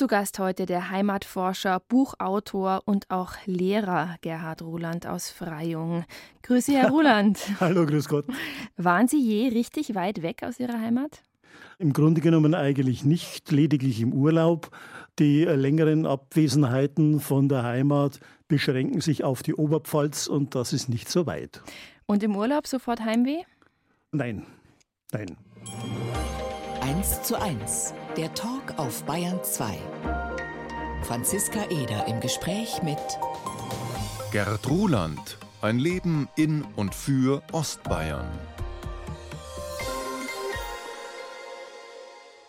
Zu Gast heute der Heimatforscher, Buchautor und auch Lehrer Gerhard Ruland aus Freyung. Grüße, Herr Ruland. Hallo, grüß Gott. Waren Sie je richtig weit weg aus Ihrer Heimat? Im Grunde genommen eigentlich nicht, lediglich im Urlaub. Die längeren Abwesenheiten von der Heimat beschränken sich auf die Oberpfalz und das ist nicht so weit. Und im Urlaub sofort Heimweh? Nein, nein. 1 zu 1, der Talk auf Bayern 2. Franziska Eder im Gespräch mit Gerd Ruland, ein Leben in und für Ostbayern.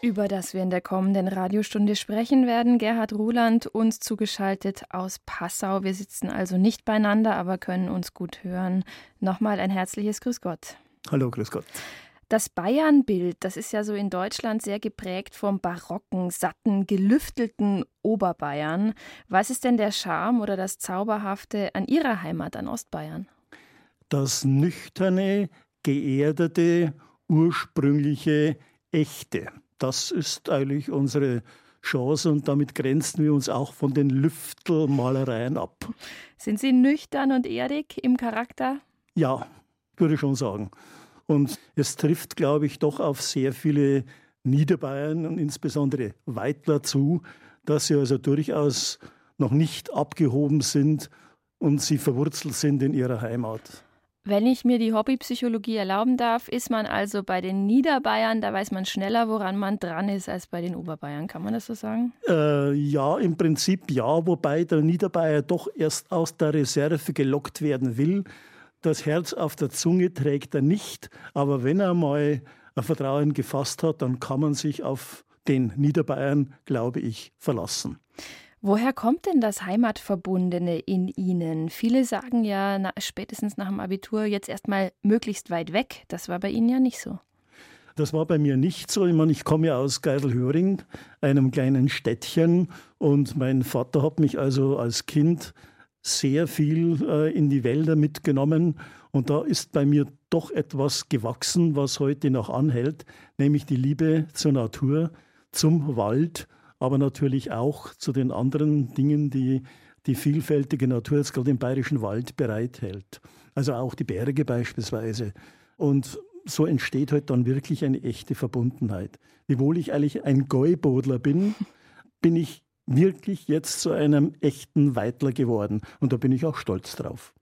über das wir in der kommenden Radiostunde sprechen werden. Gerhard Ruland uns zugeschaltet aus Passau. Wir sitzen also nicht beieinander, aber können uns gut hören. Nochmal ein herzliches Grüß Gott. Hallo, Grüß Gott. Das Bayernbild, das ist ja so in Deutschland sehr geprägt vom barocken, satten, gelüftelten Oberbayern. Was ist denn der Charme oder das Zauberhafte an Ihrer Heimat, an Ostbayern? Das nüchterne, geerdete, ursprüngliche, echte. Das ist eigentlich unsere Chance und damit grenzen wir uns auch von den Lüftelmalereien ab. Sind Sie nüchtern und erdig im Charakter? Ja, würde ich schon sagen. Und es trifft, glaube ich, doch auf sehr viele Niederbayern und insbesondere Weitler zu, dass sie also durchaus noch nicht abgehoben sind und sie verwurzelt sind in ihrer Heimat. Wenn ich mir die Hobbypsychologie erlauben darf, ist man also bei den Niederbayern, da weiß man schneller, woran man dran ist, als bei den Oberbayern. Kann man das so sagen? Äh, ja, im Prinzip ja, wobei der Niederbayer doch erst aus der Reserve gelockt werden will das Herz auf der Zunge trägt er nicht, aber wenn er mal ein Vertrauen gefasst hat, dann kann man sich auf den Niederbayern, glaube ich, verlassen. Woher kommt denn das Heimatverbundene in Ihnen? Viele sagen ja na, spätestens nach dem Abitur jetzt erstmal möglichst weit weg. Das war bei Ihnen ja nicht so. Das war bei mir nicht so. Ich meine, ich komme ja aus Geiselhöring, einem kleinen Städtchen, und mein Vater hat mich also als Kind sehr viel äh, in die Wälder mitgenommen. Und da ist bei mir doch etwas gewachsen, was heute noch anhält, nämlich die Liebe zur Natur, zum Wald, aber natürlich auch zu den anderen Dingen, die die vielfältige Natur jetzt gerade im bayerischen Wald bereithält. Also auch die Berge beispielsweise. Und so entsteht halt dann wirklich eine echte Verbundenheit. Wiewohl ich eigentlich ein Gäubodler bin, bin ich wirklich jetzt zu einem echten Weitler geworden. Und da bin ich auch stolz drauf.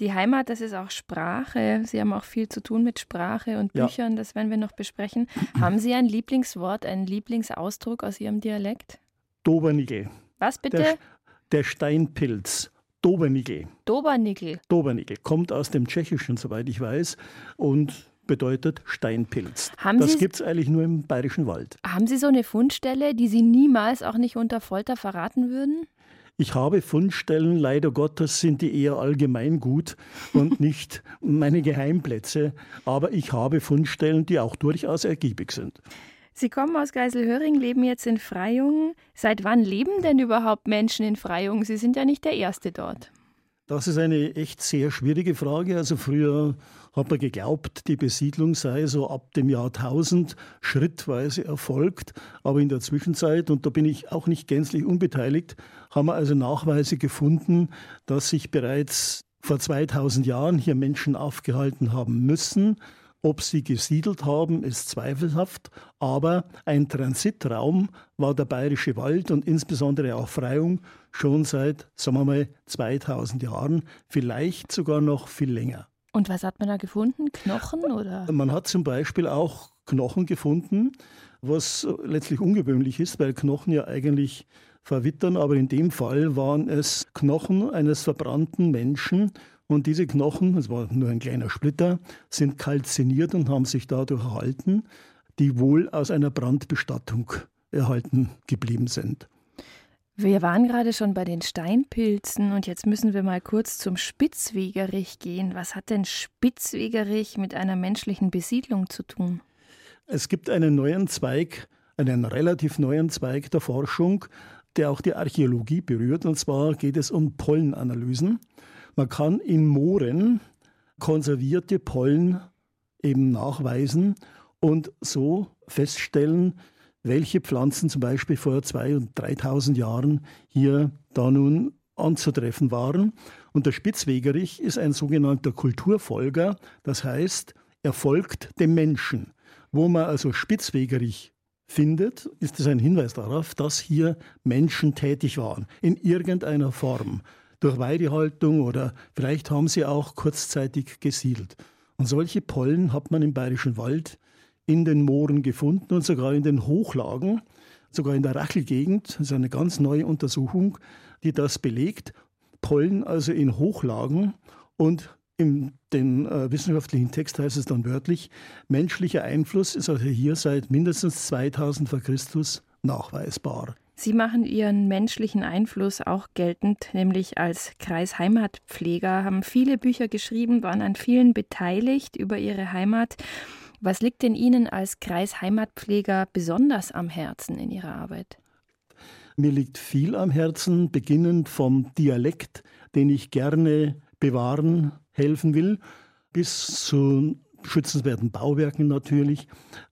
Die Heimat, das ist auch Sprache. Sie haben auch viel zu tun mit Sprache und Büchern, ja. das werden wir noch besprechen. haben Sie ein Lieblingswort, einen Lieblingsausdruck aus Ihrem Dialekt? Dobernigel. Was bitte? Der, der Steinpilz. Dobernigel. Dobernigel. Dobernigel. Kommt aus dem Tschechischen, soweit ich weiß. Und bedeutet Steinpilz. Haben das gibt es eigentlich nur im Bayerischen Wald. Haben Sie so eine Fundstelle, die Sie niemals auch nicht unter Folter verraten würden? Ich habe Fundstellen, leider Gottes sind die eher allgemein gut und nicht meine Geheimplätze, aber ich habe Fundstellen, die auch durchaus ergiebig sind. Sie kommen aus Geiselhöring, leben jetzt in Freyung. Seit wann leben denn überhaupt Menschen in Freyung? Sie sind ja nicht der Erste dort. Das ist eine echt sehr schwierige Frage. Also früher hat man geglaubt, die Besiedlung sei so ab dem Jahr 1000 schrittweise erfolgt. Aber in der Zwischenzeit, und da bin ich auch nicht gänzlich unbeteiligt, haben wir also Nachweise gefunden, dass sich bereits vor 2000 Jahren hier Menschen aufgehalten haben müssen. Ob sie gesiedelt haben, ist zweifelhaft, aber ein Transitraum war der Bayerische Wald und insbesondere auch Freyung schon seit, sagen wir mal, 2000 Jahren, vielleicht sogar noch viel länger. Und was hat man da gefunden? Knochen oder? Man hat zum Beispiel auch Knochen gefunden, was letztlich ungewöhnlich ist, weil Knochen ja eigentlich verwittern, aber in dem Fall waren es Knochen eines verbrannten Menschen und diese Knochen, es war nur ein kleiner Splitter, sind kalziniert und haben sich dadurch erhalten, die wohl aus einer Brandbestattung erhalten geblieben sind. Wir waren gerade schon bei den Steinpilzen und jetzt müssen wir mal kurz zum Spitzwegerich gehen. Was hat denn Spitzwegerich mit einer menschlichen Besiedlung zu tun? Es gibt einen neuen Zweig, einen relativ neuen Zweig der Forschung, der auch die Archäologie berührt. Und zwar geht es um Pollenanalysen. Man kann in Mooren konservierte Pollen eben nachweisen und so feststellen, welche Pflanzen zum Beispiel vor 2.000 und 3.000 Jahren hier da nun anzutreffen waren. Und der Spitzwegerich ist ein sogenannter Kulturfolger, das heißt, er folgt dem Menschen. Wo man also Spitzwegerich findet, ist es ein Hinweis darauf, dass hier Menschen tätig waren, in irgendeiner Form, durch Weidehaltung oder vielleicht haben sie auch kurzzeitig gesiedelt. Und solche Pollen hat man im Bayerischen Wald in den Mooren gefunden und sogar in den Hochlagen, sogar in der Rachelgegend. Das ist eine ganz neue Untersuchung, die das belegt. Pollen also in Hochlagen und in dem äh, wissenschaftlichen Text heißt es dann wörtlich, menschlicher Einfluss ist also hier seit mindestens 2000 vor Christus nachweisbar. Sie machen Ihren menschlichen Einfluss auch geltend, nämlich als Kreisheimatpfleger, haben viele Bücher geschrieben, waren an vielen beteiligt über Ihre Heimat. Was liegt denn Ihnen als Kreisheimatpfleger besonders am Herzen in Ihrer Arbeit? Mir liegt viel am Herzen, beginnend vom Dialekt, den ich gerne bewahren helfen will, bis zu schützenswerten Bauwerken natürlich,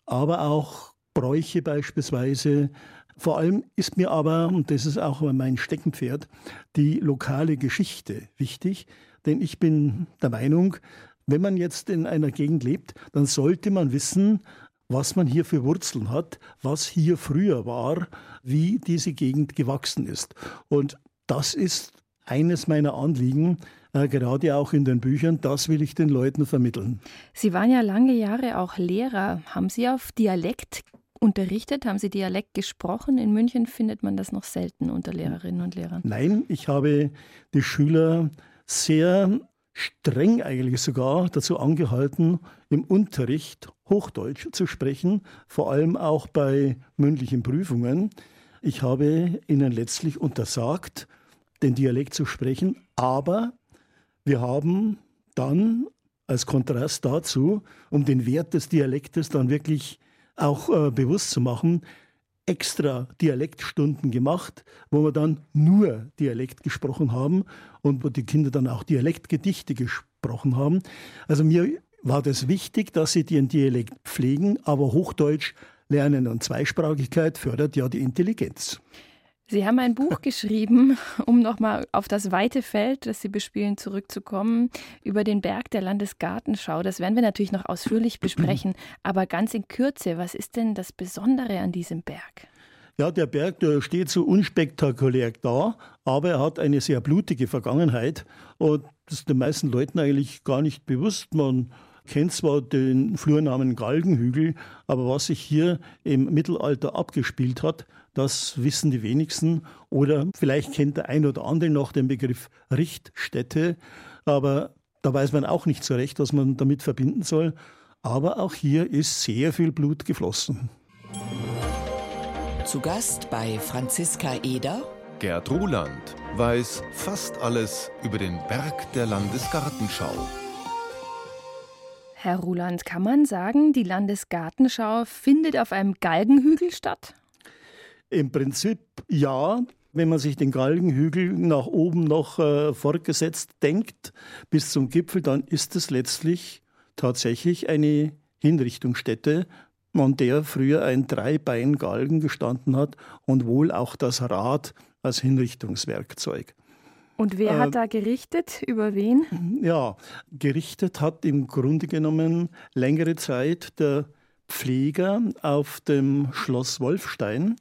aber auch Bräuche beispielsweise. Vor allem ist mir aber, und das ist auch mein Steckenpferd, die lokale Geschichte wichtig, denn ich bin der Meinung, wenn man jetzt in einer Gegend lebt, dann sollte man wissen, was man hier für Wurzeln hat, was hier früher war, wie diese Gegend gewachsen ist. Und das ist eines meiner Anliegen, äh, gerade auch in den Büchern. Das will ich den Leuten vermitteln. Sie waren ja lange Jahre auch Lehrer. Haben Sie auf Dialekt unterrichtet? Haben Sie Dialekt gesprochen? In München findet man das noch selten unter Lehrerinnen und Lehrern. Nein, ich habe die Schüler sehr streng eigentlich sogar dazu angehalten, im Unterricht Hochdeutsch zu sprechen, vor allem auch bei mündlichen Prüfungen. Ich habe ihnen letztlich untersagt, den Dialekt zu sprechen, aber wir haben dann als Kontrast dazu, um den Wert des Dialektes dann wirklich auch äh, bewusst zu machen, extra Dialektstunden gemacht, wo wir dann nur Dialekt gesprochen haben und wo die Kinder dann auch Dialektgedichte gesprochen haben. Also mir war das wichtig, dass sie den Dialekt pflegen, aber Hochdeutsch lernen und Zweisprachigkeit fördert ja die Intelligenz. Sie haben ein Buch geschrieben, um nochmal auf das weite Feld, das Sie bespielen, zurückzukommen, über den Berg der Landesgartenschau. Das werden wir natürlich noch ausführlich besprechen, aber ganz in Kürze, was ist denn das Besondere an diesem Berg? Ja, der Berg, der steht so unspektakulär da, aber er hat eine sehr blutige Vergangenheit und das ist den meisten Leuten eigentlich gar nicht bewusst. Man kennt zwar den Flurnamen Galgenhügel, aber was sich hier im Mittelalter abgespielt hat, das wissen die wenigsten. Oder vielleicht kennt der ein oder andere noch den Begriff Richtstätte, aber da weiß man auch nicht so recht, was man damit verbinden soll. Aber auch hier ist sehr viel Blut geflossen. Zu Gast bei Franziska Eder. Gerd Ruland weiß fast alles über den Berg der Landesgartenschau. Herr Ruland, kann man sagen, die Landesgartenschau findet auf einem Galgenhügel statt? Im Prinzip ja. Wenn man sich den Galgenhügel nach oben noch äh, fortgesetzt denkt, bis zum Gipfel, dann ist es letztlich tatsächlich eine Hinrichtungsstätte, an der früher ein Dreibein-Galgen gestanden hat und wohl auch das Rad als Hinrichtungswerkzeug. Und wer hat äh, da gerichtet? Über wen? Ja, gerichtet hat im Grunde genommen längere Zeit der Pfleger auf dem Schloss Wolfstein.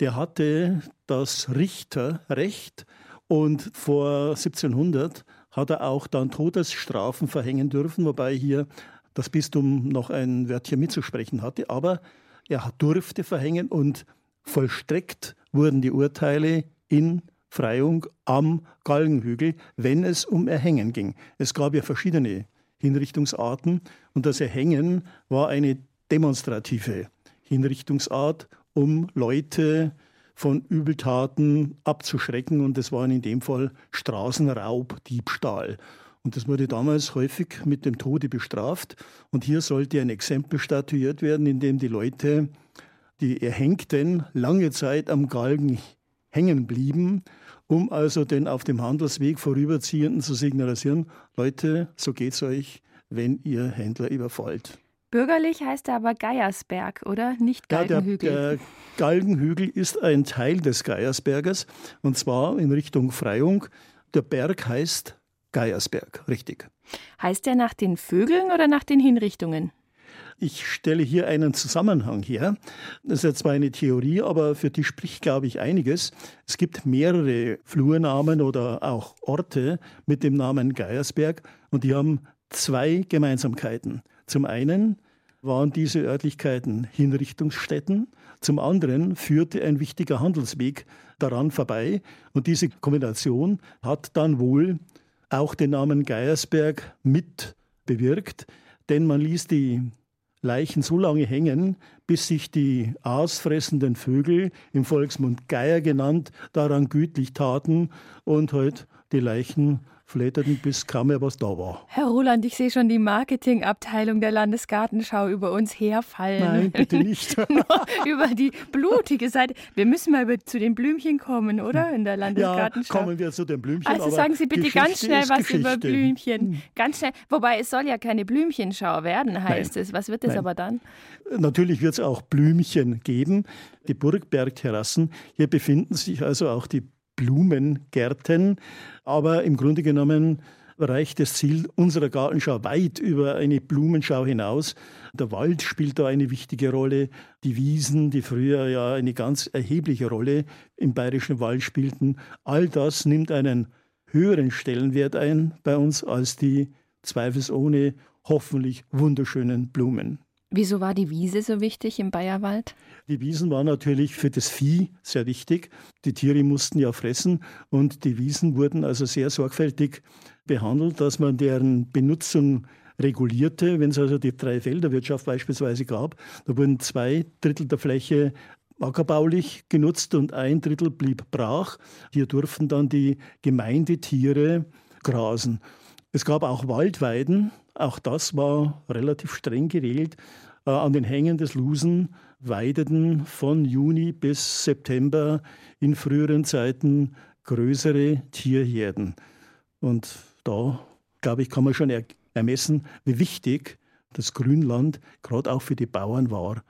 Der hatte das Richterrecht und vor 1700 hat er auch dann Todesstrafen verhängen dürfen, wobei hier das Bistum noch ein Wörtchen mitzusprechen hatte. Aber er durfte verhängen und vollstreckt wurden die Urteile in Freiung am Galgenhügel, wenn es um Erhängen ging. Es gab ja verschiedene Hinrichtungsarten und das Erhängen war eine demonstrative Hinrichtungsart, um Leute von Übeltaten abzuschrecken und das war in dem Fall Straßenraub, Diebstahl. Und das wurde damals häufig mit dem Tode bestraft. Und hier sollte ein Exempel statuiert werden, in dem die Leute, die Erhängten, lange Zeit am Galgen hängen blieben, um also den auf dem Handelsweg Vorüberziehenden zu signalisieren, Leute, so geht's euch, wenn ihr Händler überfallt. Bürgerlich heißt er aber Geiersberg, oder? Nicht Galgenhügel. Ja, der, der Galgenhügel ist ein Teil des Geiersberges und zwar in Richtung Freyung. Der Berg heißt Geiersberg, richtig. Heißt er nach den Vögeln oder nach den Hinrichtungen? Ich stelle hier einen Zusammenhang her. Das ist jetzt zwar eine Theorie, aber für die spricht, glaube ich, einiges. Es gibt mehrere Flurnamen oder auch Orte mit dem Namen Geiersberg und die haben zwei Gemeinsamkeiten. Zum einen waren diese Örtlichkeiten Hinrichtungsstätten, zum anderen führte ein wichtiger Handelsweg daran vorbei und diese Kombination hat dann wohl auch den Namen Geiersberg mit bewirkt, denn man ließ die Leichen so lange hängen, bis sich die aasfressenden Vögel, im Volksmund Geier genannt, daran gütlich taten und halt die Leichen flatterten, bis kaum mehr was da war. Herr Roland, ich sehe schon die Marketingabteilung der Landesgartenschau über uns herfallen. Nein, bitte nicht. über die blutige Seite. Wir müssen mal über, zu den Blümchen kommen, oder? In der Landesgartenschau. Ja, kommen wir zu den Blümchen. Also sagen Sie bitte Geschichte ganz schnell was Geschichte. über Blümchen. Hm. Ganz schnell. Wobei es soll ja keine Blümchenschau werden, heißt Nein. es. Was wird es aber dann? Natürlich wird es auch Blümchen geben. Die Burgbergterrassen. Hier befinden sich also auch die Blumengärten. Aber im Grunde genommen reicht das Ziel unserer Gartenschau weit über eine Blumenschau hinaus. Der Wald spielt da eine wichtige Rolle. Die Wiesen, die früher ja eine ganz erhebliche Rolle im bayerischen Wald spielten, all das nimmt einen höheren Stellenwert ein bei uns als die zweifelsohne hoffentlich wunderschönen Blumen. Wieso war die Wiese so wichtig im Bayerwald? Die Wiesen waren natürlich für das Vieh sehr wichtig. Die Tiere mussten ja fressen und die Wiesen wurden also sehr sorgfältig behandelt, dass man deren Benutzung regulierte. Wenn es also die Dreifelderwirtschaft beispielsweise gab, da wurden zwei Drittel der Fläche ackerbaulich genutzt und ein Drittel blieb brach. Hier durften dann die Gemeindetiere grasen. Es gab auch Waldweiden, auch das war relativ streng geregelt. Äh, an den Hängen des Lusen weideten von Juni bis September in früheren Zeiten größere Tierherden. Und da, glaube ich, kann man schon ermessen, wie wichtig das Grünland gerade auch für die Bauern war.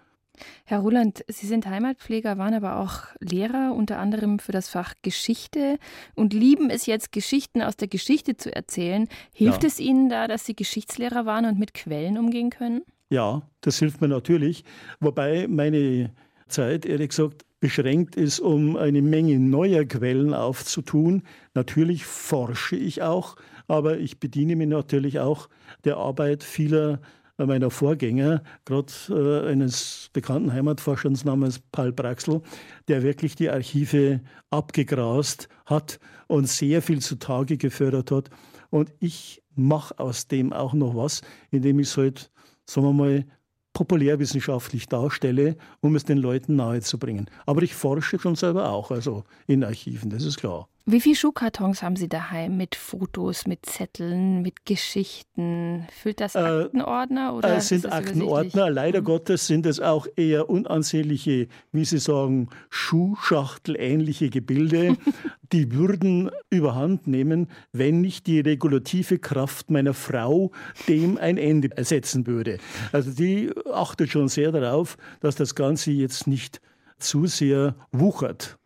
Herr Roland, Sie sind Heimatpfleger, waren aber auch Lehrer, unter anderem für das Fach Geschichte und lieben es jetzt, Geschichten aus der Geschichte zu erzählen. Hilft ja. es Ihnen da, dass Sie Geschichtslehrer waren und mit Quellen umgehen können? Ja, das hilft mir natürlich. Wobei meine Zeit, ehrlich gesagt, beschränkt ist, um eine Menge neuer Quellen aufzutun. Natürlich forsche ich auch, aber ich bediene mich natürlich auch der Arbeit vieler meiner Vorgänger, gerade äh, eines bekannten Heimatforschers namens Paul Braxel, der wirklich die Archive abgegrast hat und sehr viel zutage gefördert hat. Und ich mache aus dem auch noch was, indem ich es halt, sagen wir mal, populärwissenschaftlich darstelle, um es den Leuten nahezubringen. Aber ich forsche schon selber auch, also in Archiven, das ist klar. Wie viele Schuhkartons haben Sie daheim mit Fotos, mit Zetteln, mit Geschichten? Füllt das äh, Aktenordner? Oder äh, es sind Aktenordner. Leider mhm. Gottes sind es auch eher unansehnliche, wie Sie sagen, Schuhschachtelähnliche Gebilde. die würden überhand nehmen, wenn nicht die regulative Kraft meiner Frau dem ein Ende ersetzen würde. Also die achtet schon sehr darauf, dass das Ganze jetzt nicht zu sehr wuchert.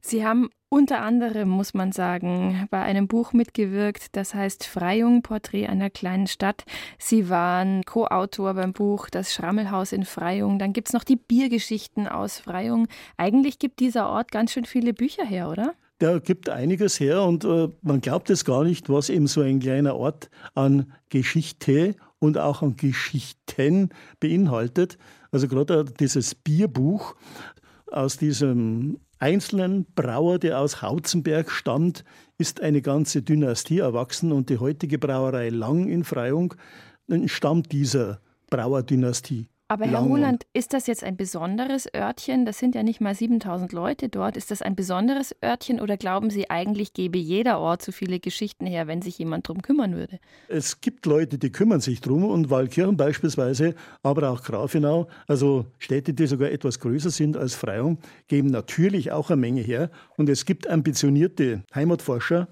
Sie haben unter anderem, muss man sagen, bei einem Buch mitgewirkt, das heißt Freyung, Porträt einer kleinen Stadt. Sie waren Co-Autor beim Buch Das Schrammelhaus in Freyung. Dann gibt es noch die Biergeschichten aus Freyung. Eigentlich gibt dieser Ort ganz schön viele Bücher her, oder? Der gibt einiges her und äh, man glaubt es gar nicht, was eben so ein kleiner Ort an Geschichte und auch an Geschichten beinhaltet. Also gerade dieses Bierbuch aus diesem einzelnen Brauer, der aus Hauzenberg stammt, ist eine ganze Dynastie erwachsen und die heutige Brauerei Lang in Freyung stammt dieser Brauerdynastie. Aber Herr Roland, ist das jetzt ein besonderes Örtchen? Das sind ja nicht mal 7000 Leute dort. Ist das ein besonderes Örtchen oder glauben Sie eigentlich, gebe jeder Ort so viele Geschichten her, wenn sich jemand darum kümmern würde? Es gibt Leute, die kümmern sich drum und Waldkirchen beispielsweise, aber auch Grafenau, also Städte, die sogar etwas größer sind als Freyung, geben natürlich auch eine Menge her. Und es gibt ambitionierte Heimatforscher,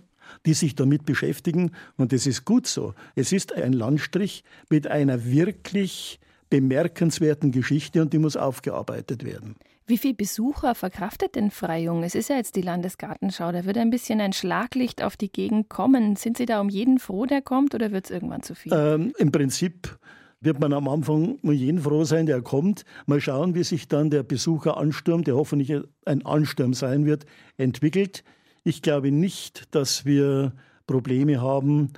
die sich damit beschäftigen und das ist gut so. Es ist ein Landstrich mit einer wirklich bemerkenswerten Geschichte und die muss aufgearbeitet werden. Wie viele Besucher verkraftet denn Freyung? Es ist ja jetzt die Landesgartenschau, da wird ein bisschen ein Schlaglicht auf die Gegend kommen. Sind Sie da um jeden froh, der kommt, oder wird es irgendwann zu viel? Ähm, Im Prinzip wird man am Anfang um jeden froh sein, der kommt. Mal schauen, wie sich dann der Besucheransturm, der hoffentlich ein Ansturm sein wird, entwickelt. Ich glaube nicht, dass wir Probleme haben,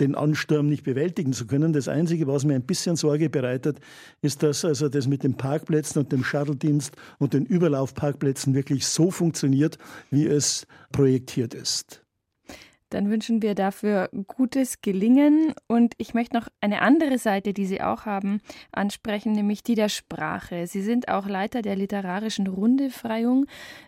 den Ansturm nicht bewältigen zu können. Das Einzige, was mir ein bisschen Sorge bereitet, ist, dass also das mit den Parkplätzen und dem Shuttle-Dienst und den Überlaufparkplätzen wirklich so funktioniert, wie es projektiert ist. Dann wünschen wir dafür gutes Gelingen. Und ich möchte noch eine andere Seite, die Sie auch haben, ansprechen, nämlich die der Sprache. Sie sind auch Leiter der literarischen Rundefreiung.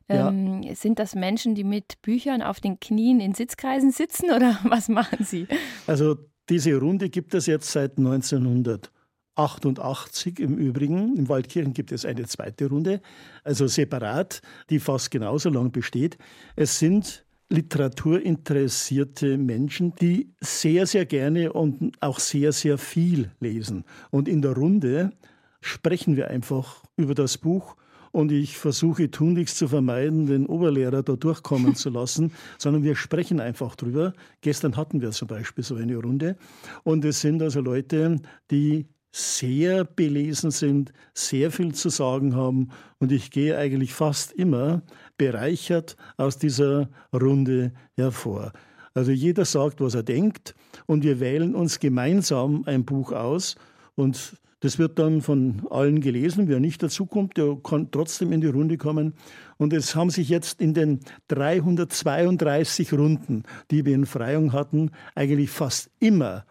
Ja. Ähm, sind das Menschen, die mit Büchern auf den Knien in Sitzkreisen sitzen oder was machen Sie? Also diese Runde gibt es jetzt seit 1988 im Übrigen. Im Waldkirchen gibt es eine zweite Runde, also separat, die fast genauso lang besteht. Es sind literaturinteressierte Menschen, die sehr, sehr gerne und auch sehr, sehr viel lesen. Und in der Runde sprechen wir einfach über das Buch und ich versuche tunlichst zu vermeiden, den Oberlehrer da durchkommen zu lassen, sondern wir sprechen einfach drüber. Gestern hatten wir zum Beispiel so eine Runde und es sind also Leute, die sehr belesen sind, sehr viel zu sagen haben und ich gehe eigentlich fast immer bereichert aus dieser Runde hervor. Also jeder sagt, was er denkt und wir wählen uns gemeinsam ein Buch aus und das wird dann von allen gelesen. Wer nicht dazukommt, der kann trotzdem in die Runde kommen. Und es haben sich jetzt in den 332 Runden, die wir in Freiung hatten, eigentlich fast immer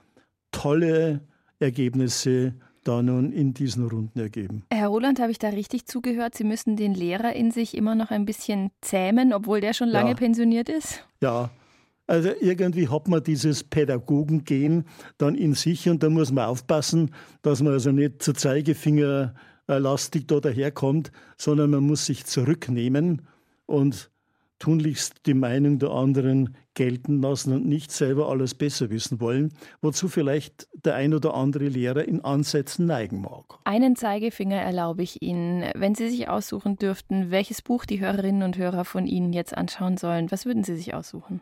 tolle Ergebnisse da nun in diesen Runden ergeben. Herr Roland, habe ich da richtig zugehört? Sie müssen den Lehrer in sich immer noch ein bisschen zähmen, obwohl der schon lange ja. pensioniert ist? Ja, also irgendwie hat man dieses Pädagogengehen dann in sich und da muss man aufpassen, dass man also nicht zu Zeigefinger lastig da daherkommt, sondern man muss sich zurücknehmen und tunlichst die Meinung der anderen gelten lassen und nicht selber alles besser wissen wollen, wozu vielleicht der ein oder andere Lehrer in Ansätzen neigen mag. Einen Zeigefinger erlaube ich Ihnen. Wenn Sie sich aussuchen dürften, welches Buch die Hörerinnen und Hörer von Ihnen jetzt anschauen sollen, was würden Sie sich aussuchen?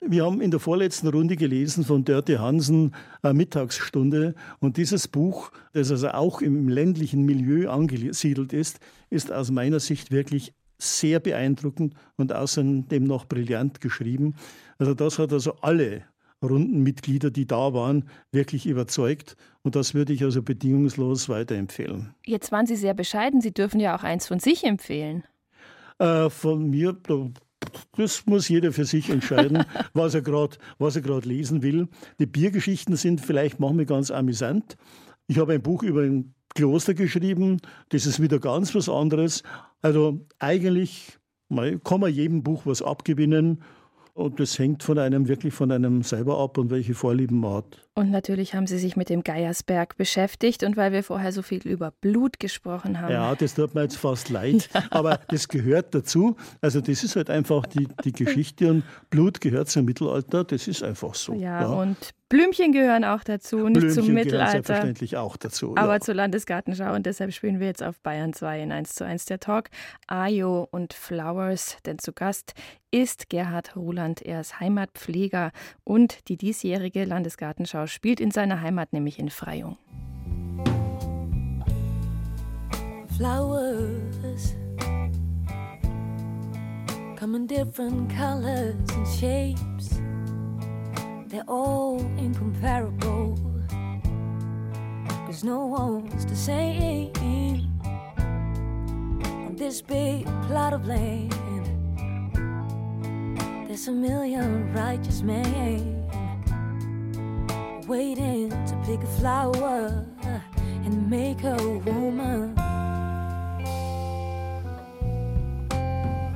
Wir haben in der vorletzten Runde gelesen von Dörte Hansen eine Mittagsstunde und dieses Buch, das also auch im ländlichen Milieu angesiedelt ist, ist aus meiner Sicht wirklich sehr beeindruckend und außerdem noch brillant geschrieben. Also das hat also alle Rundenmitglieder, die da waren, wirklich überzeugt. Und das würde ich also bedingungslos weiterempfehlen. Jetzt waren Sie sehr bescheiden. Sie dürfen ja auch eins von sich empfehlen. Äh, von mir, das muss jeder für sich entscheiden, was er gerade lesen will. Die Biergeschichten sind vielleicht manchmal ganz amüsant. Ich habe ein Buch über ein Kloster geschrieben. Das ist wieder ganz was anderes. Also eigentlich kann man jedem Buch was abgewinnen. Und das hängt von einem wirklich von einem selber ab und welche Vorlieben man hat. Und natürlich haben Sie sich mit dem Geiersberg beschäftigt und weil wir vorher so viel über Blut gesprochen haben. Ja, das tut mir jetzt fast leid, ja. aber das gehört dazu. Also das ist halt einfach die, die Geschichte und Blut gehört zum Mittelalter, das ist einfach so. Ja, ja. und Blümchen gehören auch dazu, nicht Blümchen zum Mittelalter. Selbstverständlich auch dazu. Aber ja. zur Landesgartenschau und deshalb spielen wir jetzt auf Bayern 2 in 1 zu 1 der Talk. Ayo und Flowers, denn zu Gast ist Gerhard Roland. Er ist Heimatpfleger und die diesjährige Landesgartenschau spielt in seiner Heimat, nämlich in Freyung. Flowers come in different colors and shapes. they're all incomparable. Cause no one's the same on this big plot of land. There's a million righteous men waiting to pick a flower and make a woman.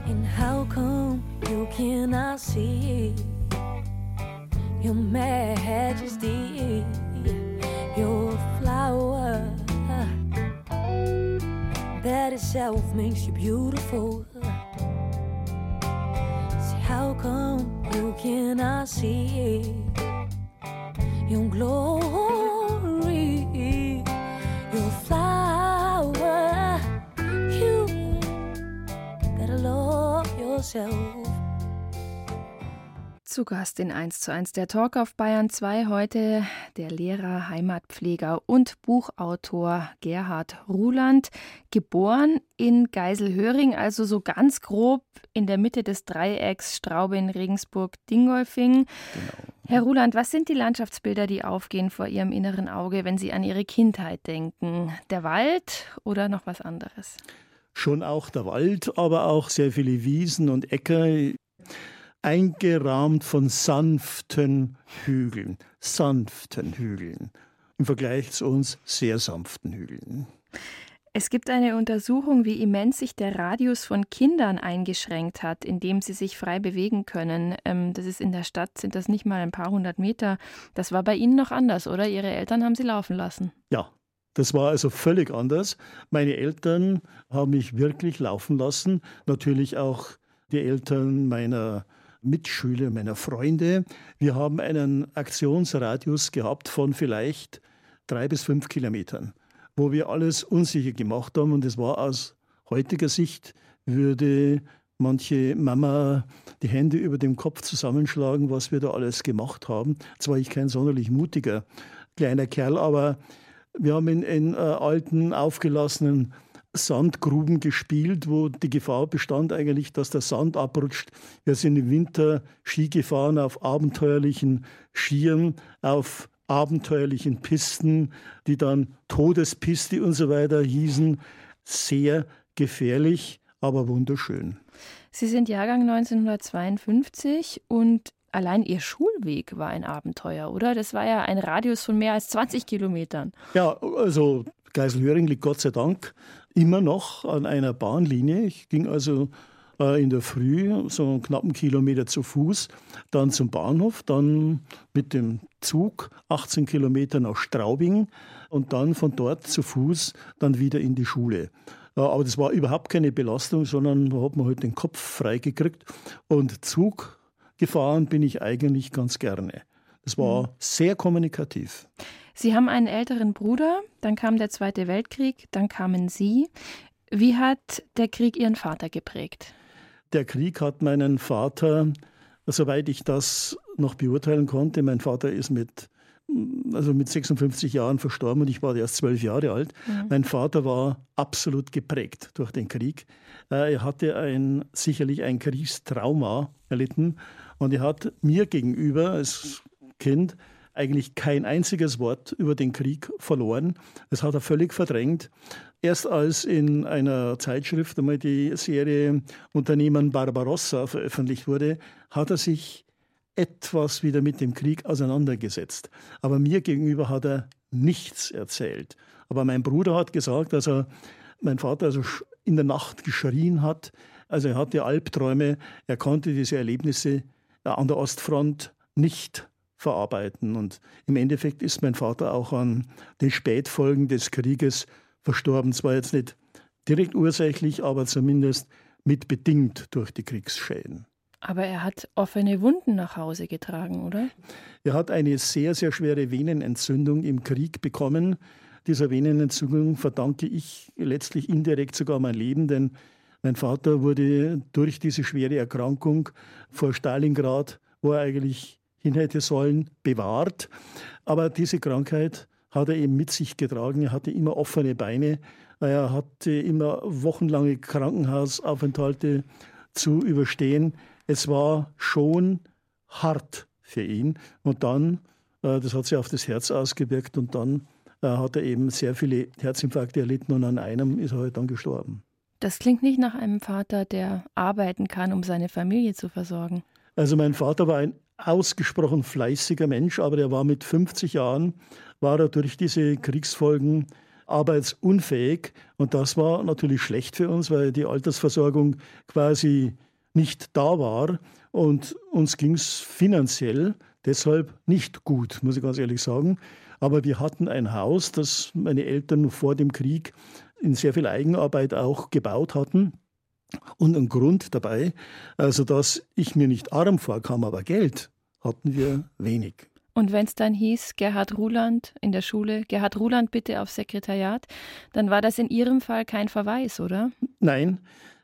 And how come you cannot see? Your Majesty, your flower. That itself makes you beautiful. See, how come you cannot see your glory, your flower. You gotta love yourself. Zu Gast in 1 zu 1 der Talk auf Bayern 2 heute der Lehrer, Heimatpfleger und Buchautor Gerhard Ruland, geboren in Geiselhöring, also so ganz grob in der Mitte des Dreiecks Straubing, Regensburg, Dingolfing. Genau. Herr Ruland, was sind die Landschaftsbilder, die aufgehen vor Ihrem inneren Auge, wenn Sie an Ihre Kindheit denken? Der Wald oder noch was anderes? Schon auch der Wald, aber auch sehr viele Wiesen und Äcker eingerahmt von sanften Hügeln, sanften Hügeln, im Vergleich zu uns sehr sanften Hügeln. Es gibt eine Untersuchung, wie immens sich der Radius von Kindern eingeschränkt hat, in dem sie sich frei bewegen können. Ähm, das ist in der Stadt, sind das nicht mal ein paar hundert Meter. Das war bei Ihnen noch anders, oder? Ihre Eltern haben Sie laufen lassen. Ja, das war also völlig anders. Meine Eltern haben mich wirklich laufen lassen. Natürlich auch die Eltern meiner Mitschüler, meiner Freunde. Wir haben einen Aktionsradius gehabt von vielleicht drei bis fünf Kilometern, wo wir alles unsicher gemacht haben. Und es war aus heutiger Sicht, würde manche Mama die Hände über dem Kopf zusammenschlagen, was wir da alles gemacht haben. Zwar ich kein sonderlich mutiger kleiner Kerl, aber wir haben in, in äh, alten, aufgelassenen Sandgruben gespielt, wo die Gefahr bestand eigentlich, dass der Sand abrutscht. Wir sind im Winter Ski gefahren auf abenteuerlichen Skiern, auf abenteuerlichen Pisten, die dann Todespiste und so weiter hießen. Sehr gefährlich, aber wunderschön. Sie sind Jahrgang 1952 und allein Ihr Schulweg war ein Abenteuer, oder? Das war ja ein Radius von mehr als 20 Kilometern. Ja, also Geiselhöring liegt Gott sei Dank immer noch an einer Bahnlinie. Ich ging also äh, in der Früh so einen knappen Kilometer zu Fuß, dann zum Bahnhof, dann mit dem Zug 18 Kilometer nach Straubing und dann von dort zu Fuß dann wieder in die Schule. Äh, aber das war überhaupt keine Belastung, sondern da hat man halt den Kopf freigekriegt. Und Zug gefahren bin ich eigentlich ganz gerne. Das war mhm. sehr kommunikativ. Sie haben einen älteren Bruder, dann kam der Zweite Weltkrieg, dann kamen Sie. Wie hat der Krieg Ihren Vater geprägt? Der Krieg hat meinen Vater, soweit ich das noch beurteilen konnte, mein Vater ist mit, also mit 56 Jahren verstorben und ich war erst zwölf Jahre alt. Mhm. Mein Vater war absolut geprägt durch den Krieg. Äh, er hatte ein, sicherlich ein Kriegstrauma erlitten und er hat mir gegenüber als Kind eigentlich kein einziges Wort über den Krieg verloren. Das hat er völlig verdrängt. Erst als in einer Zeitschrift einmal die Serie Unternehmen Barbarossa veröffentlicht wurde, hat er sich etwas wieder mit dem Krieg auseinandergesetzt. Aber mir gegenüber hat er nichts erzählt. Aber mein Bruder hat gesagt, dass er mein Vater also in der Nacht geschrien hat. Also er hatte Albträume. Er konnte diese Erlebnisse an der Ostfront nicht verarbeiten. Und im Endeffekt ist mein Vater auch an den Spätfolgen des Krieges verstorben. Zwar jetzt nicht direkt ursächlich, aber zumindest mitbedingt durch die Kriegsschäden. Aber er hat offene Wunden nach Hause getragen, oder? Er hat eine sehr, sehr schwere Venenentzündung im Krieg bekommen. Dieser Venenentzündung verdanke ich letztlich indirekt sogar mein Leben, denn mein Vater wurde durch diese schwere Erkrankung vor Stalingrad, wo er eigentlich hin hätte sollen, bewahrt. Aber diese Krankheit hat er eben mit sich getragen. Er hatte immer offene Beine. Er hatte immer wochenlange Krankenhausaufenthalte zu überstehen. Es war schon hart für ihn. Und dann, äh, das hat sich auf das Herz ausgewirkt und dann äh, hat er eben sehr viele Herzinfarkte erlitten und an einem ist er halt dann gestorben. Das klingt nicht nach einem Vater, der arbeiten kann, um seine Familie zu versorgen. Also mein Vater war ein ausgesprochen fleißiger Mensch, aber er war mit 50 Jahren, war er durch diese Kriegsfolgen arbeitsunfähig. Und das war natürlich schlecht für uns, weil die Altersversorgung quasi nicht da war. Und uns ging es finanziell deshalb nicht gut, muss ich ganz ehrlich sagen. Aber wir hatten ein Haus, das meine Eltern vor dem Krieg in sehr viel Eigenarbeit auch gebaut hatten. Und ein Grund dabei, also dass ich mir nicht arm vorkam, aber Geld hatten wir wenig. Und wenn es dann hieß, Gerhard Ruland in der Schule, Gerhard Ruland bitte aufs Sekretariat, dann war das in Ihrem Fall kein Verweis, oder? Nein,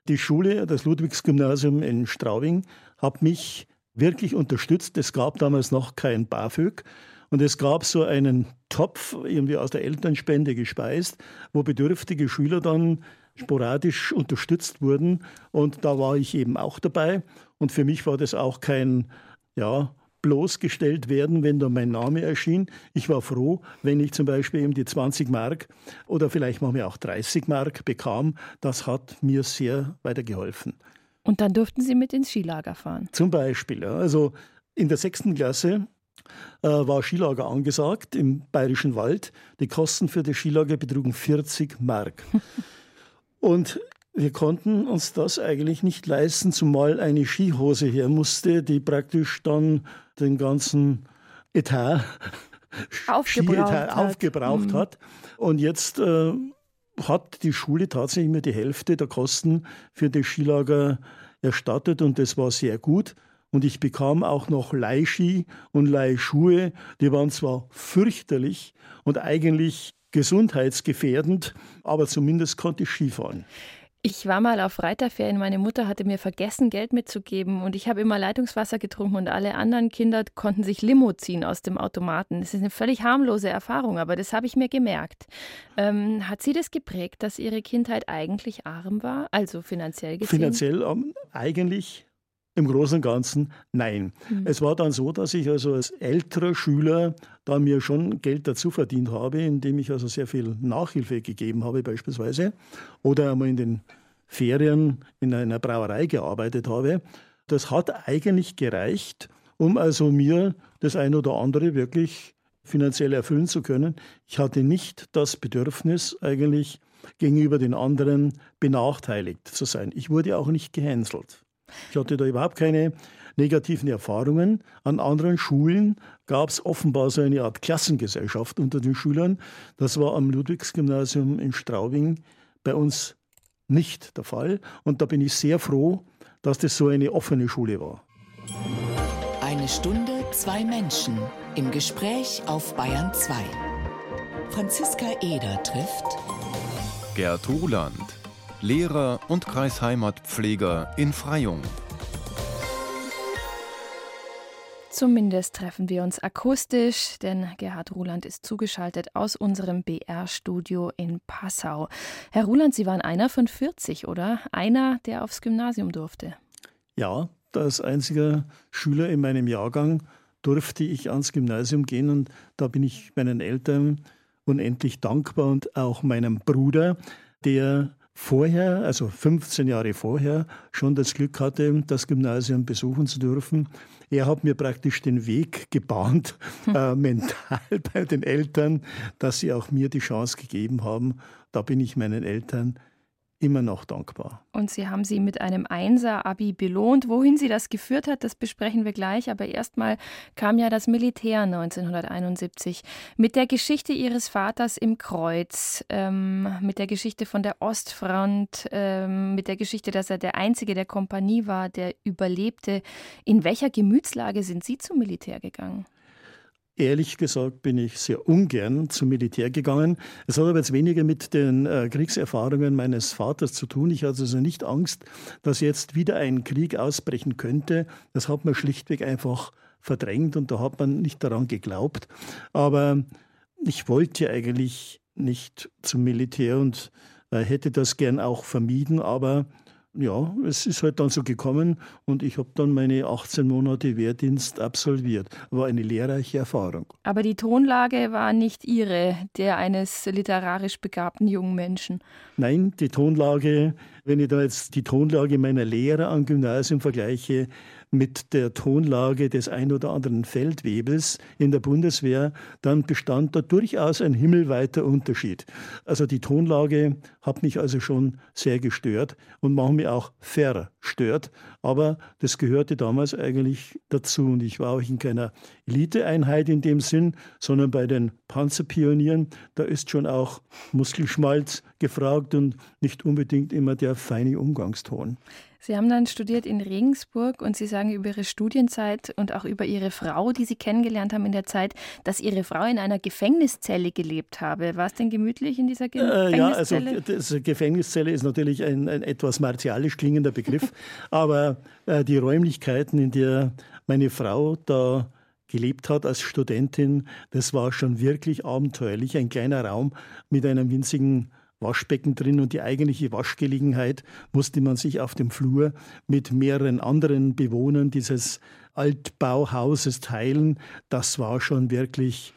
die Schule, das Ludwigsgymnasium in Straubing, hat mich wirklich unterstützt. Es gab damals noch kein BAföG. Und es gab so einen Topf, irgendwie aus der Elternspende gespeist, wo bedürftige Schüler dann sporadisch unterstützt wurden. Und da war ich eben auch dabei. Und für mich war das auch kein, ja, bloßgestellt werden, wenn da mein Name erschien. Ich war froh, wenn ich zum Beispiel eben die 20 Mark oder vielleicht machen wir auch 30 Mark bekam. Das hat mir sehr weitergeholfen. Und dann durften Sie mit ins Skilager fahren? Zum Beispiel. Also in der sechsten Klasse äh, war Skilager angesagt im Bayerischen Wald. Die Kosten für das Skilager betrugen 40 Mark. Und wir konnten uns das eigentlich nicht leisten, zumal eine Skihose her musste, die praktisch dann den ganzen Etat, aufgebraucht hat. Aufgebraucht mhm. hat. Und jetzt äh, hat die Schule tatsächlich mir die Hälfte der Kosten für das Skilager erstattet und das war sehr gut. Und ich bekam auch noch Leihski und Leihschuhe. Die waren zwar fürchterlich und eigentlich gesundheitsgefährdend, aber zumindest konnte ich Skifahren. Ich war mal auf Reiterferien. Meine Mutter hatte mir vergessen, Geld mitzugeben. Und ich habe immer Leitungswasser getrunken und alle anderen Kinder konnten sich Limo ziehen aus dem Automaten. Das ist eine völlig harmlose Erfahrung, aber das habe ich mir gemerkt. Ähm, hat Sie das geprägt, dass Ihre Kindheit eigentlich arm war? Also finanziell gesehen? Finanziell ähm, eigentlich im Großen und Ganzen nein. Mhm. Es war dann so, dass ich also als älterer Schüler da mir schon Geld dazu verdient habe, indem ich also sehr viel Nachhilfe gegeben habe beispielsweise oder einmal in den Ferien in einer Brauerei gearbeitet habe. Das hat eigentlich gereicht, um also mir das ein oder andere wirklich finanziell erfüllen zu können. Ich hatte nicht das Bedürfnis eigentlich gegenüber den anderen benachteiligt zu sein. Ich wurde auch nicht gehänselt. Ich hatte da überhaupt keine negativen Erfahrungen. An anderen Schulen gab es offenbar so eine Art Klassengesellschaft unter den Schülern. Das war am Ludwigsgymnasium in Straubing bei uns nicht der Fall. Und da bin ich sehr froh, dass das so eine offene Schule war. Eine Stunde, zwei Menschen im Gespräch auf Bayern 2. Franziska Eder trifft Gerd Ruland. Lehrer und Kreisheimatpfleger in Freyung. Zumindest treffen wir uns akustisch, denn Gerhard Ruland ist zugeschaltet aus unserem BR-Studio in Passau. Herr Ruland, Sie waren einer von 40, oder? Einer, der aufs Gymnasium durfte. Ja, als einziger Schüler in meinem Jahrgang durfte ich ans Gymnasium gehen und da bin ich meinen Eltern unendlich dankbar und auch meinem Bruder, der vorher, also 15 Jahre vorher, schon das Glück hatte, das Gymnasium besuchen zu dürfen. Er hat mir praktisch den Weg gebahnt, hm. äh, mental bei den Eltern, dass sie auch mir die Chance gegeben haben. Da bin ich meinen Eltern immer noch dankbar. Und Sie haben sie mit einem Einser-Abi belohnt. Wohin sie das geführt hat, das besprechen wir gleich. Aber erstmal kam ja das Militär 1971 mit der Geschichte Ihres Vaters im Kreuz, ähm, mit der Geschichte von der Ostfront, ähm, mit der Geschichte, dass er der Einzige der Kompanie war, der überlebte. In welcher Gemütslage sind Sie zum Militär gegangen? Ehrlich gesagt bin ich sehr ungern zum Militär gegangen. Es hat aber jetzt weniger mit den äh, Kriegserfahrungen meines Vaters zu tun. Ich hatte also nicht Angst, dass jetzt wieder ein Krieg ausbrechen könnte. Das hat man schlichtweg einfach verdrängt und da hat man nicht daran geglaubt. Aber ich wollte eigentlich nicht zum Militär und äh, hätte das gern auch vermieden, aber ja, es ist halt dann so gekommen und ich habe dann meine 18 Monate Wehrdienst absolviert. War eine lehrreiche Erfahrung. Aber die Tonlage war nicht Ihre, der eines literarisch begabten jungen Menschen. Nein, die Tonlage, wenn ich da jetzt die Tonlage meiner Lehrer am Gymnasium vergleiche, mit der Tonlage des ein oder anderen Feldwebels in der Bundeswehr, dann bestand da durchaus ein himmelweiter Unterschied. Also die Tonlage hat mich also schon sehr gestört und manchmal auch verstört. Aber das gehörte damals eigentlich dazu. Und ich war auch in keiner Eliteeinheit in dem Sinn, sondern bei den Panzerpionieren, da ist schon auch Muskelschmalz gefragt und nicht unbedingt immer der feine Umgangston. Sie haben dann studiert in Regensburg und Sie sagen über Ihre Studienzeit und auch über Ihre Frau, die Sie kennengelernt haben in der Zeit, dass Ihre Frau in einer Gefängniszelle gelebt habe. War es denn gemütlich in dieser Gefängniszelle? Äh, ja, also Gefängniszelle ist natürlich ein, ein etwas martialisch klingender Begriff, aber äh, die Räumlichkeiten, in der meine Frau da gelebt hat als Studentin, das war schon wirklich abenteuerlich. Ein kleiner Raum mit einem winzigen Waschbecken drin und die eigentliche Waschgelegenheit musste man sich auf dem Flur mit mehreren anderen Bewohnern dieses Altbauhauses teilen. Das war schon wirklich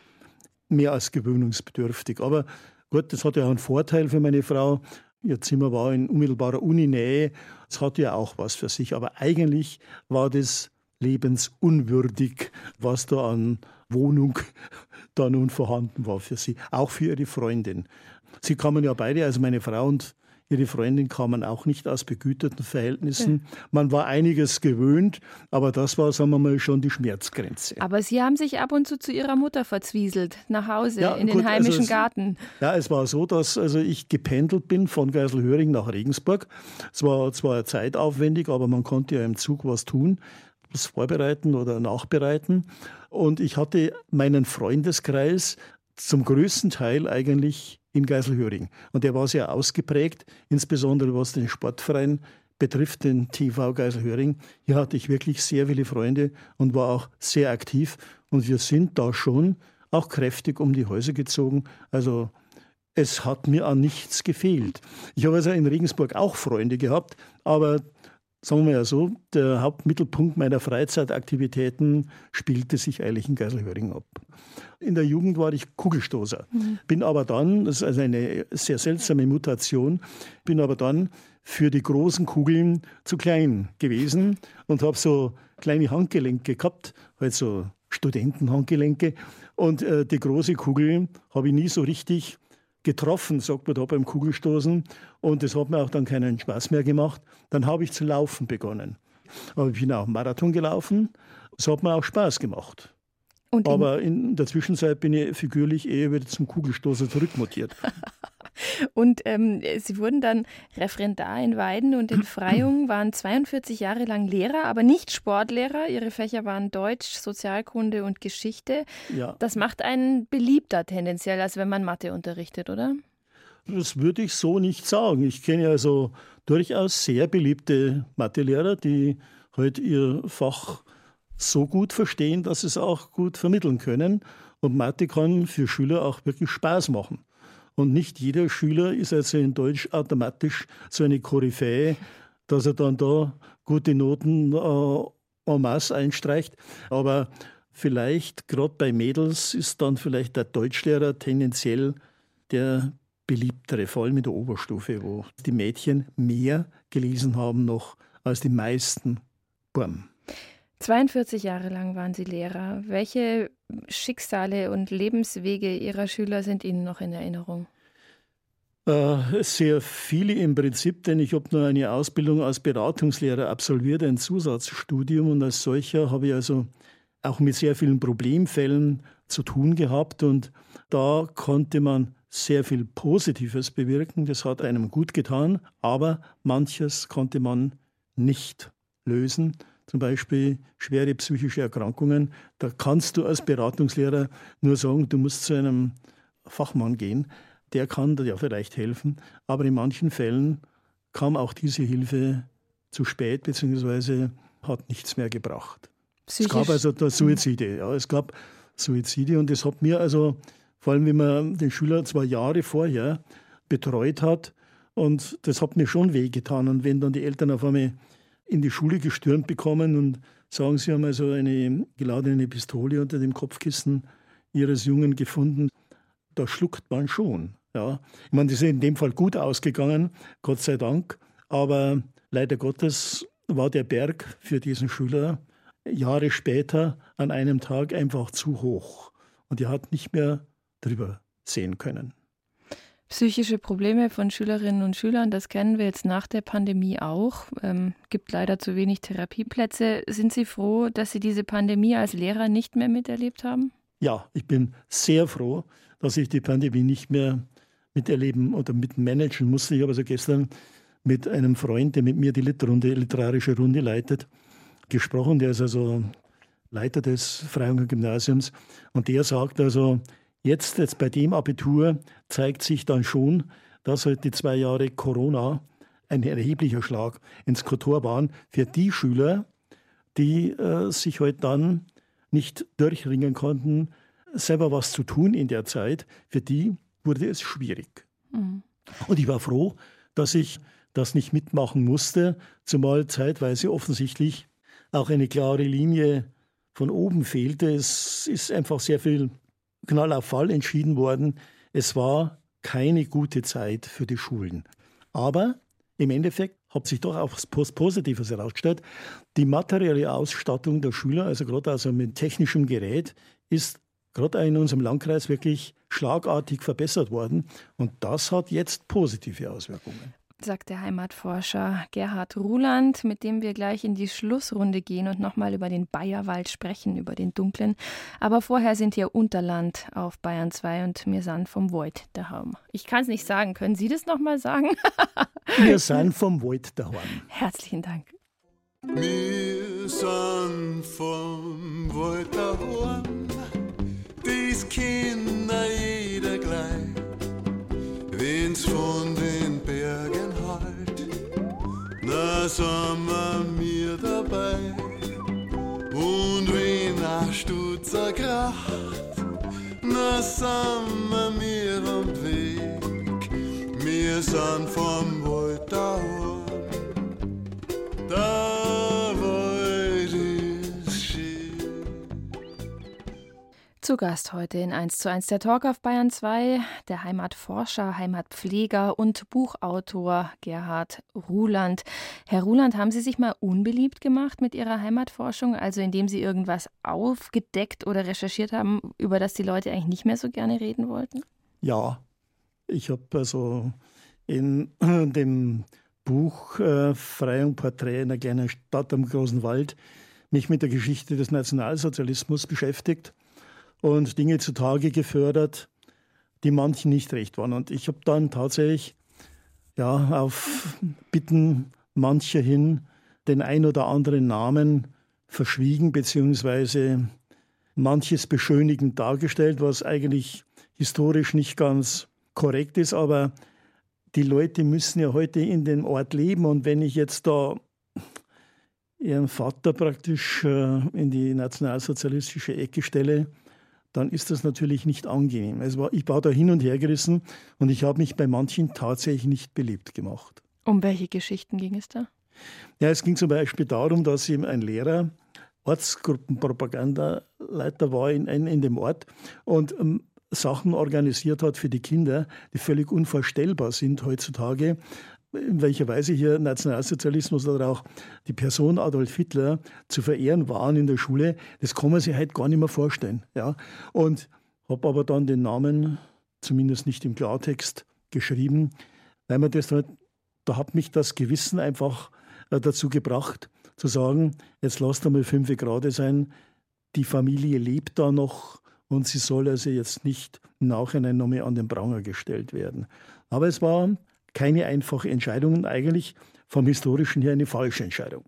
mehr als gewöhnungsbedürftig. Aber gut, das hatte ja einen Vorteil für meine Frau. Ihr Zimmer war in unmittelbarer Uninähe. Das hatte ja auch was für sich. Aber eigentlich war das lebensunwürdig, was da an Wohnung da nun vorhanden war für sie, auch für ihre Freundin. Sie kamen ja beide, also meine Frau und ihre Freundin kamen auch nicht aus begüterten Verhältnissen. Ja. Man war einiges gewöhnt, aber das war, sagen wir mal, schon die Schmerzgrenze. Aber Sie haben sich ab und zu zu Ihrer Mutter verzwieselt, nach Hause, ja, in gut, den also heimischen also es, Garten. Ja, es war so, dass also ich gependelt bin von Geiselhöring nach Regensburg. Es war zwar zeitaufwendig, aber man konnte ja im Zug was tun, was vorbereiten oder nachbereiten. Und ich hatte meinen Freundeskreis zum größten Teil eigentlich in Geiselhöring. Und der war sehr ausgeprägt, insbesondere was den Sportverein betrifft, den TV Geiselhöring. Hier hatte ich wirklich sehr viele Freunde und war auch sehr aktiv. Und wir sind da schon auch kräftig um die Häuser gezogen. Also es hat mir an nichts gefehlt. Ich habe also in Regensburg auch Freunde gehabt, aber sagen wir ja so, der Hauptmittelpunkt meiner Freizeitaktivitäten spielte sich eigentlich in Geiselhöring ab. In der Jugend war ich Kugelstoßer, mhm. bin aber dann, das ist also eine sehr seltsame Mutation, bin aber dann für die großen Kugeln zu klein gewesen und habe so kleine Handgelenke gehabt, halt so Studentenhandgelenke. Und äh, die große Kugel habe ich nie so richtig getroffen, sagt man da beim Kugelstoßen. Und das hat mir auch dann keinen Spaß mehr gemacht. Dann habe ich zu laufen begonnen. Aber ich bin auch Marathon gelaufen. Es hat mir auch Spaß gemacht. Aber in der Zwischenzeit bin ich figürlich eher wieder zum Kugelstoßer zurückmutiert. Und ähm, Sie wurden dann Referendar in Weiden und in Freyung, waren 42 Jahre lang Lehrer, aber nicht Sportlehrer. Ihre Fächer waren Deutsch, Sozialkunde und Geschichte. Ja. Das macht einen beliebter tendenziell, als wenn man Mathe unterrichtet, oder? Das würde ich so nicht sagen. Ich kenne also durchaus sehr beliebte Mathelehrer, die halt ihr Fach so gut verstehen, dass sie es auch gut vermitteln können. Und Mathe kann für Schüler auch wirklich Spaß machen. Und nicht jeder Schüler ist also in Deutsch automatisch so eine Koryphäe, dass er dann da gute Noten äh, en masse einstreicht. Aber vielleicht, gerade bei Mädels, ist dann vielleicht der Deutschlehrer tendenziell der beliebtere, vor allem in der Oberstufe, wo die Mädchen mehr gelesen haben noch als die meisten Buben. 42 Jahre lang waren Sie Lehrer. Welche Schicksale und Lebenswege Ihrer Schüler sind Ihnen noch in Erinnerung? Äh, sehr viele im Prinzip, denn ich habe nur eine Ausbildung als Beratungslehrer absolviert, ein Zusatzstudium und als solcher habe ich also auch mit sehr vielen Problemfällen zu tun gehabt und da konnte man sehr viel Positives bewirken. Das hat einem gut getan, aber manches konnte man nicht lösen zum Beispiel schwere psychische Erkrankungen, da kannst du als Beratungslehrer nur sagen, du musst zu einem Fachmann gehen, der kann dir ja vielleicht helfen, aber in manchen Fällen kam auch diese Hilfe zu spät, beziehungsweise hat nichts mehr gebracht. Psychisch. Es gab also da Suizide, ja, es gab Suizide und das hat mir also, vor allem wenn man den Schüler zwei Jahre vorher betreut hat, und das hat mir schon wehgetan. Und wenn dann die Eltern auf einmal in die Schule gestürmt bekommen und sagen, sie haben also eine geladene Pistole unter dem Kopfkissen ihres Jungen gefunden. Da schluckt man schon. Ja. Ich meine, das ist in dem Fall gut ausgegangen, Gott sei Dank. Aber leider Gottes war der Berg für diesen Schüler Jahre später an einem Tag einfach zu hoch. Und er hat nicht mehr drüber sehen können. Psychische Probleme von Schülerinnen und Schülern, das kennen wir jetzt nach der Pandemie auch. Ähm, gibt leider zu wenig Therapieplätze. Sind Sie froh, dass Sie diese Pandemie als Lehrer nicht mehr miterlebt haben? Ja, ich bin sehr froh, dass ich die Pandemie nicht mehr miterleben oder mitmanagen musste. Ich habe also gestern mit einem Freund, der mit mir die Literrunde, literarische Runde leitet, gesprochen. Der ist also Leiter des Freiunger Gymnasiums. Und der sagt also, jetzt, jetzt bei dem Abitur zeigt sich dann schon, dass halt die zwei Jahre Corona ein erheblicher Schlag ins Kotor waren für die Schüler, die äh, sich halt dann nicht durchringen konnten, selber was zu tun in der Zeit. Für die wurde es schwierig. Mhm. Und ich war froh, dass ich das nicht mitmachen musste, zumal zeitweise offensichtlich auch eine klare Linie von oben fehlte. Es ist einfach sehr viel Knall auf Fall entschieden worden. Es war keine gute Zeit für die Schulen. Aber im Endeffekt hat sich doch auch was Positives herausgestellt. Die materielle Ausstattung der Schüler, also gerade also mit technischem Gerät, ist gerade in unserem Landkreis wirklich schlagartig verbessert worden. Und das hat jetzt positive Auswirkungen sagt der Heimatforscher Gerhard Ruland, mit dem wir gleich in die Schlussrunde gehen und nochmal über den Bayerwald sprechen, über den dunklen. Aber vorher sind hier Unterland auf Bayern 2 und wir sind vom Void daheim. Ich kann es nicht sagen. Können Sie das nochmal sagen? wir sind vom Void daheim. Herzlichen Dank. Wir sind vom Void daheim. Dies Kinder jeder gleich. Wenn's von sind wir mir dabei. Und wenn ein Stutzer kracht, na sind wir mir am Weg. Wir sind vom Wald daheim. Da Zu Gast heute in 1 zu 1 der Talk auf Bayern 2, der Heimatforscher, Heimatpfleger und Buchautor Gerhard Ruland. Herr Ruland, haben Sie sich mal unbeliebt gemacht mit Ihrer Heimatforschung, also indem Sie irgendwas aufgedeckt oder recherchiert haben, über das die Leute eigentlich nicht mehr so gerne reden wollten? Ja, ich habe also in dem Buch äh, Freiung Porträt in einer kleinen Stadt am großen Wald mich mit der Geschichte des Nationalsozialismus beschäftigt und Dinge zutage gefördert, die manchen nicht recht waren. Und ich habe dann tatsächlich ja, auf Bitten mancher hin den ein oder anderen Namen verschwiegen, beziehungsweise manches beschönigend dargestellt, was eigentlich historisch nicht ganz korrekt ist. Aber die Leute müssen ja heute in dem Ort leben. Und wenn ich jetzt da ihren Vater praktisch äh, in die nationalsozialistische Ecke stelle, dann ist das natürlich nicht angenehm. Es war, ich war da hin und her gerissen und ich habe mich bei manchen tatsächlich nicht beliebt gemacht. Um welche Geschichten ging es da? Ja, es ging zum Beispiel darum, dass ihm ein Lehrer Ortsgruppenpropagandaleiter war in, in, in dem Ort und ähm, Sachen organisiert hat für die Kinder, die völlig unvorstellbar sind heutzutage in welcher Weise hier Nationalsozialismus oder auch die Person Adolf Hitler zu verehren waren in der Schule, das kann man sich heute gar nicht mehr vorstellen. Ja? Und habe aber dann den Namen, zumindest nicht im Klartext, geschrieben, weil man das halt, da hat mich das Gewissen einfach äh, dazu gebracht, zu sagen, jetzt lasst einmal fünf Grad sein, die Familie lebt da noch und sie soll also jetzt nicht im Nachhinein nochmal an den Pranger gestellt werden. Aber es war keine einfache Entscheidung und eigentlich vom historischen her eine falsche Entscheidung.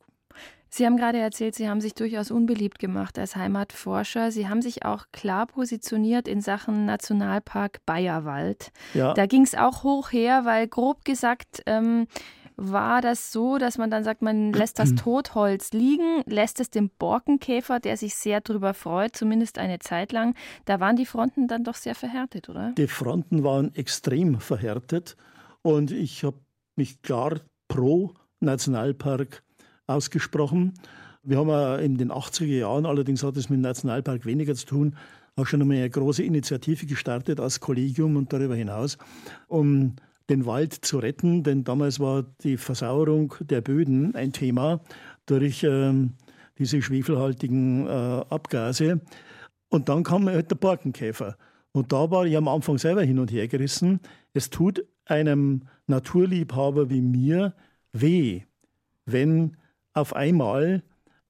Sie haben gerade erzählt, Sie haben sich durchaus unbeliebt gemacht als Heimatforscher. Sie haben sich auch klar positioniert in Sachen Nationalpark Bayerwald. Ja. Da ging es auch hoch her, weil grob gesagt ähm, war das so, dass man dann sagt, man lässt das Totholz liegen, lässt es dem Borkenkäfer, der sich sehr darüber freut, zumindest eine Zeit lang. Da waren die Fronten dann doch sehr verhärtet, oder? Die Fronten waren extrem verhärtet. Und ich habe mich klar pro Nationalpark ausgesprochen. Wir haben in den 80er Jahren, allerdings hat es mit dem Nationalpark weniger zu tun, auch schon einmal eine große Initiative gestartet als Kollegium und darüber hinaus, um den Wald zu retten, denn damals war die Versauerung der Böden ein Thema durch ähm, diese schwefelhaltigen äh, Abgase. Und dann kam halt der Borkenkäfer. Und da war ich am Anfang selber hin und her gerissen. Es tut einem Naturliebhaber wie mir weh, wenn auf einmal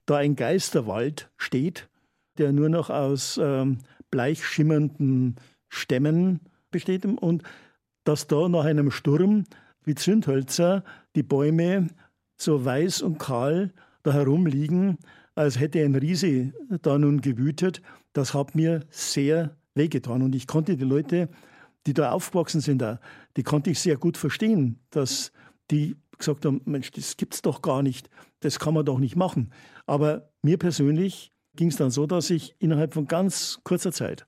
da ein Geisterwald steht, der nur noch aus ähm, bleich schimmernden Stämmen besteht und dass da nach einem Sturm wie Zündhölzer die Bäume so weiß und kahl da herumliegen, als hätte ein Riese da nun gewütet, das hat mir sehr wehgetan. Und ich konnte die Leute, die da aufgewachsen sind, da, die konnte ich sehr gut verstehen, dass die gesagt haben, Mensch, das gibt's doch gar nicht, das kann man doch nicht machen. Aber mir persönlich ging es dann so, dass ich innerhalb von ganz kurzer Zeit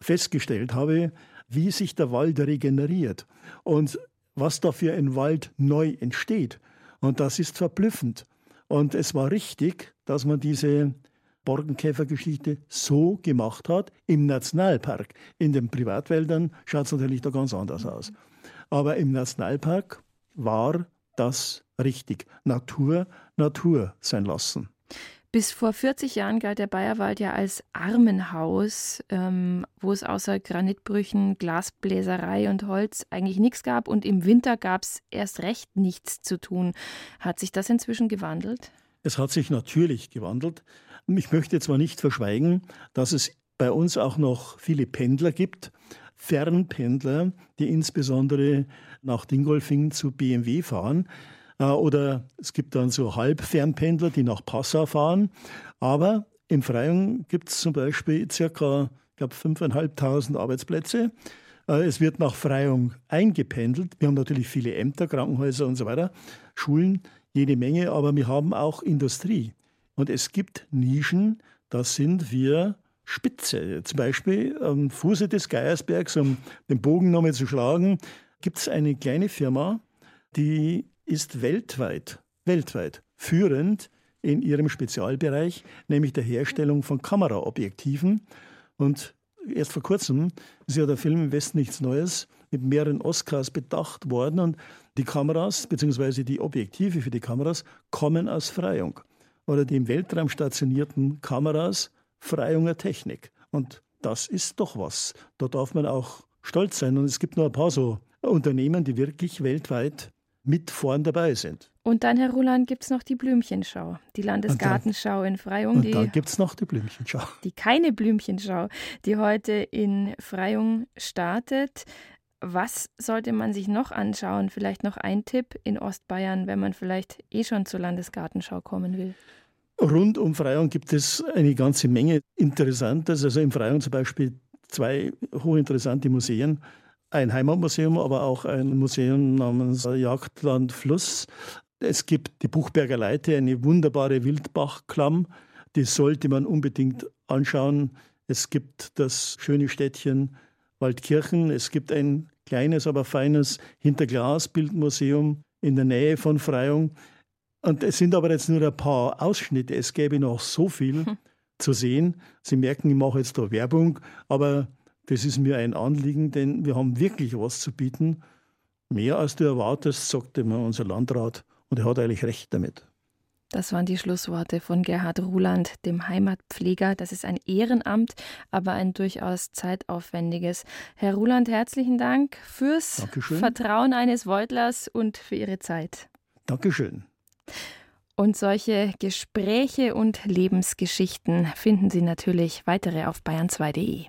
festgestellt habe, wie sich der Wald regeneriert und was da für ein Wald neu entsteht. Und das ist verblüffend. Und es war richtig, dass man diese Borkenkäfergeschichte so gemacht hat im Nationalpark. In den Privatwäldern schaut es natürlich da ganz anders aus. Aber im Nationalpark war das richtig. Natur, Natur sein lassen. Bis vor 40 Jahren galt der Bayerwald ja als Armenhaus, ähm, wo es außer Granitbrüchen, Glasbläserei und Holz eigentlich nichts gab und im Winter gab es erst recht nichts zu tun. Hat sich das inzwischen gewandelt? Es hat sich natürlich gewandelt. Ich möchte zwar nicht verschweigen, dass es bei uns auch noch viele Pendler gibt, Fernpendler, die insbesondere nach Dingolfing zu BMW fahren. Äh, oder es gibt dann so Halbfernpendler, die nach Passau fahren. Aber in Freyung gibt es zum Beispiel circa, ich glaube, 5.500 Arbeitsplätze. Äh, es wird nach Freyung eingependelt. Wir haben natürlich viele Ämter, Krankenhäuser und so weiter, Schulen, jede Menge, aber wir haben auch Industrie. Und es gibt Nischen, da sind wir Spitze. Zum Beispiel am Fuße des Geiersbergs, um den Bogen nochmal zu schlagen, gibt es eine kleine Firma, die ist weltweit, weltweit führend in ihrem Spezialbereich, nämlich der Herstellung von Kameraobjektiven. Und erst vor kurzem ist ja der Film im Westen nichts Neues mit mehreren Oscars bedacht worden. Und die Kameras bzw. die Objektive für die Kameras kommen aus Freyung. Oder die im Weltraum stationierten Kameras Freyunger Technik. Und das ist doch was. Da darf man auch stolz sein. Und es gibt nur ein paar so Unternehmen, die wirklich weltweit mit vorn dabei sind. Und dann, Herr Roland, gibt es noch die Blümchenschau, die Landesgartenschau in Freyung. Und dann gibt es noch die Blümchenschau. Die keine Blümchenschau, die heute in Freyung startet. Was sollte man sich noch anschauen? Vielleicht noch ein Tipp in Ostbayern, wenn man vielleicht eh schon zur Landesgartenschau kommen will. Rund um Freyung gibt es eine ganze Menge Interessantes. Also in Freyung zum Beispiel zwei hochinteressante Museen ein Heimatmuseum, aber auch ein Museum namens Jagdland Fluss. Es gibt die Buchberger Leite, eine wunderbare Wildbachklamm, die sollte man unbedingt anschauen. Es gibt das schöne Städtchen Waldkirchen, es gibt ein kleines, aber feines Hinterglasbildmuseum in der Nähe von Freyung. Und es sind aber jetzt nur ein paar Ausschnitte. Es gäbe noch so viel hm. zu sehen. Sie merken, ich mache jetzt da Werbung, aber das ist mir ein Anliegen, denn wir haben wirklich was zu bieten. Mehr als du erwartest, sagte immer unser Landrat. Und er hat eigentlich recht damit. Das waren die Schlussworte von Gerhard Ruland, dem Heimatpfleger. Das ist ein Ehrenamt, aber ein durchaus zeitaufwendiges. Herr Ruland, herzlichen Dank fürs Dankeschön. Vertrauen eines Weutlers und für Ihre Zeit. Dankeschön. Und solche Gespräche und Lebensgeschichten finden Sie natürlich weitere auf bayern2.de.